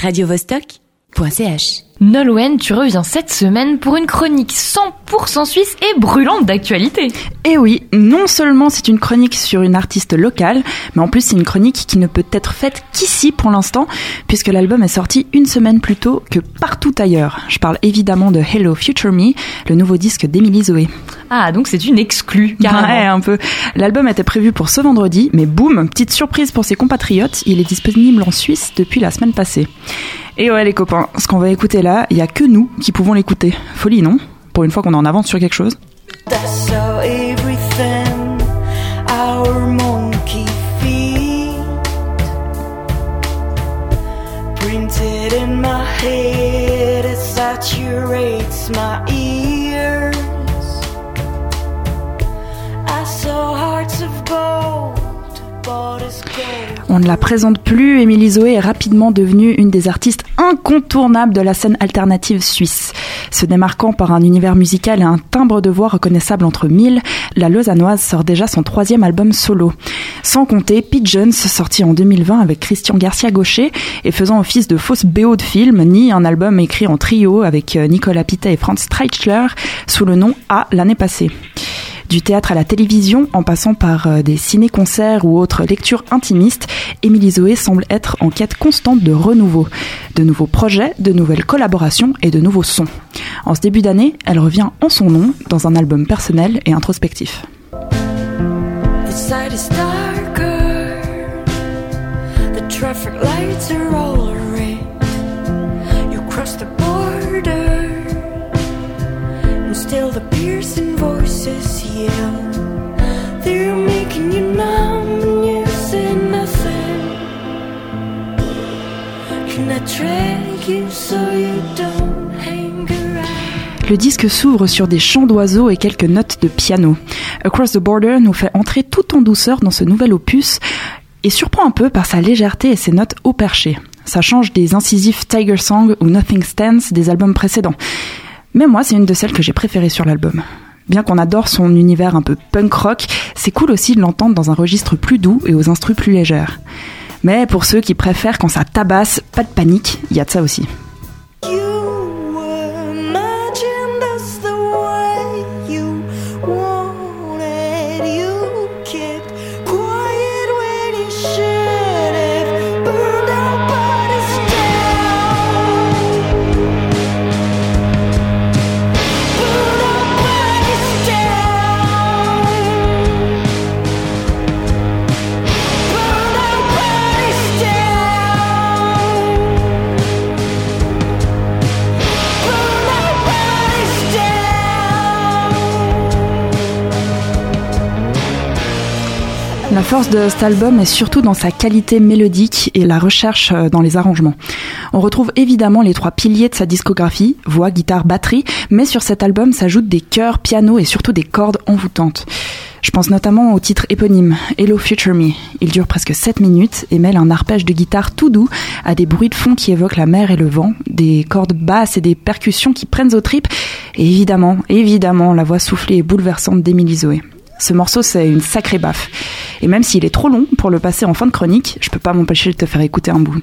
radiovostok.ch. Nolwenn, tu reviens cette semaine pour une chronique 100% suisse et brûlante d'actualité. Et Eh oui, non seulement c'est une chronique sur une artiste locale, mais en plus c'est une chronique qui ne peut être faite qu'ici pour l'instant, puisque l'album est sorti une semaine plus tôt que partout ailleurs. Je parle évidemment de Hello Future Me, le nouveau disque d'Emily Zoé. Ah, donc c'est une exclue, carrément. Ouais, un peu. L'album était prévu pour ce vendredi, mais boum, petite surprise pour ses compatriotes, il est disponible en Suisse depuis la semaine passée. Et ouais les copains, ce qu'on va écouter là, il y a que nous qui pouvons l'écouter. Folie, non? Pour une fois qu'on est en avance sur quelque chose. That's how everything our monkey feet printed in my head it saturates my ears. On ne la présente plus, Émilie Zoé est rapidement devenue une des artistes incontournables de la scène alternative suisse. Se démarquant par un univers musical et un timbre de voix reconnaissable entre mille, la Lausannoise sort déjà son troisième album solo. Sans compter Pigeons, sorti en 2020 avec Christian Garcia Gaucher et faisant office de fausse BO de film, ni un album écrit en trio avec euh, Nicolas Pittet et Franz Streichler sous le nom A l'année passée. Du théâtre à la télévision, en passant par euh, des ciné-concerts ou autres lectures intimistes, Émilie Zoé semble être en quête constante de renouveau, de nouveaux projets, de nouvelles collaborations et de nouveaux sons. En ce début d'année, elle revient en son nom dans un album personnel et introspectif. Still the piercing voices yell. They're making you numb, and you say nothing. Can I you so you don't? Le disque s'ouvre sur des chants d'oiseaux et quelques notes de piano. Across the Border nous fait entrer tout en douceur dans ce nouvel opus et surprend un peu par sa légèreté et ses notes haut perchées. Ça change des incisifs Tiger Song ou Nothing Stands des albums précédents. Mais moi, c'est une de celles que j'ai préférées sur l'album. Bien qu'on adore son univers un peu punk rock, c'est cool aussi de l'entendre dans un registre plus doux et aux instrus plus légères. Mais pour ceux qui préfèrent quand ça tabasse, pas de panique, il y a de ça aussi. La force de cet album est surtout dans sa qualité mélodique et la recherche euh, dans les arrangements. On retrouve évidemment les trois piliers de sa discographie, voix, guitare, batterie, mais sur cet album s'ajoutent des chœurs, piano et surtout des cordes envoûtantes. Je pense notamment au titre éponyme, Hello Future Me. Il dure presque 7 minutes et mêle un arpège de guitare tout doux à des bruits de fond qui évoquent la mer et le vent, des cordes basses et des percussions qui prennent aux tripes, et évidemment, évidemment, la voix soufflée et bouleversante d'Emily Zoé. Ce morceau, c'est une sacrée baffe. Et même s'il est trop long pour le passer en fin de chronique, je peux pas m'empêcher de te faire écouter un bout.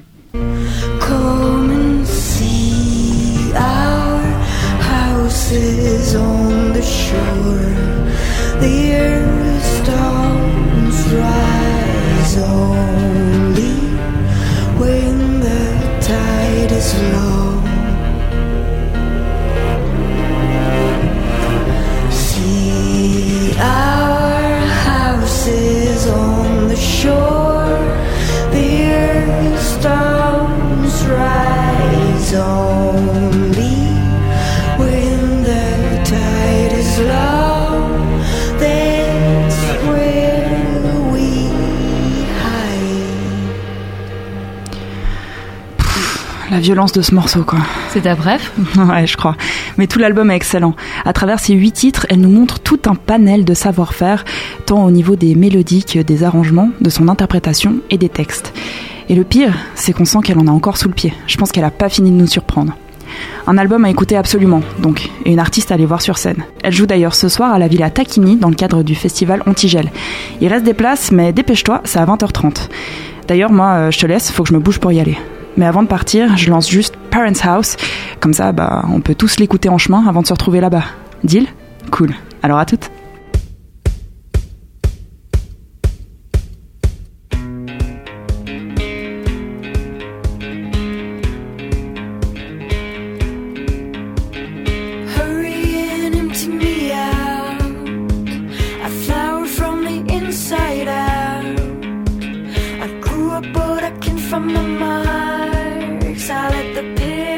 La violence de ce morceau, quoi. C'est ta bref Ouais, je crois. Mais tout l'album est excellent. À travers ces huit titres, elle nous montre tout un panel de savoir-faire, tant au niveau des mélodies que des arrangements, de son interprétation et des textes. Et le pire, c'est qu'on sent qu'elle en a encore sous le pied. Je pense qu'elle a pas fini de nous surprendre. Un album à écouter absolument, donc, et une artiste à aller voir sur scène. Elle joue d'ailleurs ce soir à la Villa Tacchini dans le cadre du festival Antigel. Il reste des places, mais dépêche-toi, c'est à 20h30. D'ailleurs, moi, euh, je te laisse, faut que je me bouge pour y aller. Mais avant de partir, je lance juste Parents House. Comme ça, bah, on peut tous l'écouter en chemin avant de se retrouver là-bas. Deal? Cool. Alors à toutes the pit.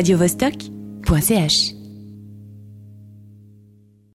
radiovostok.ch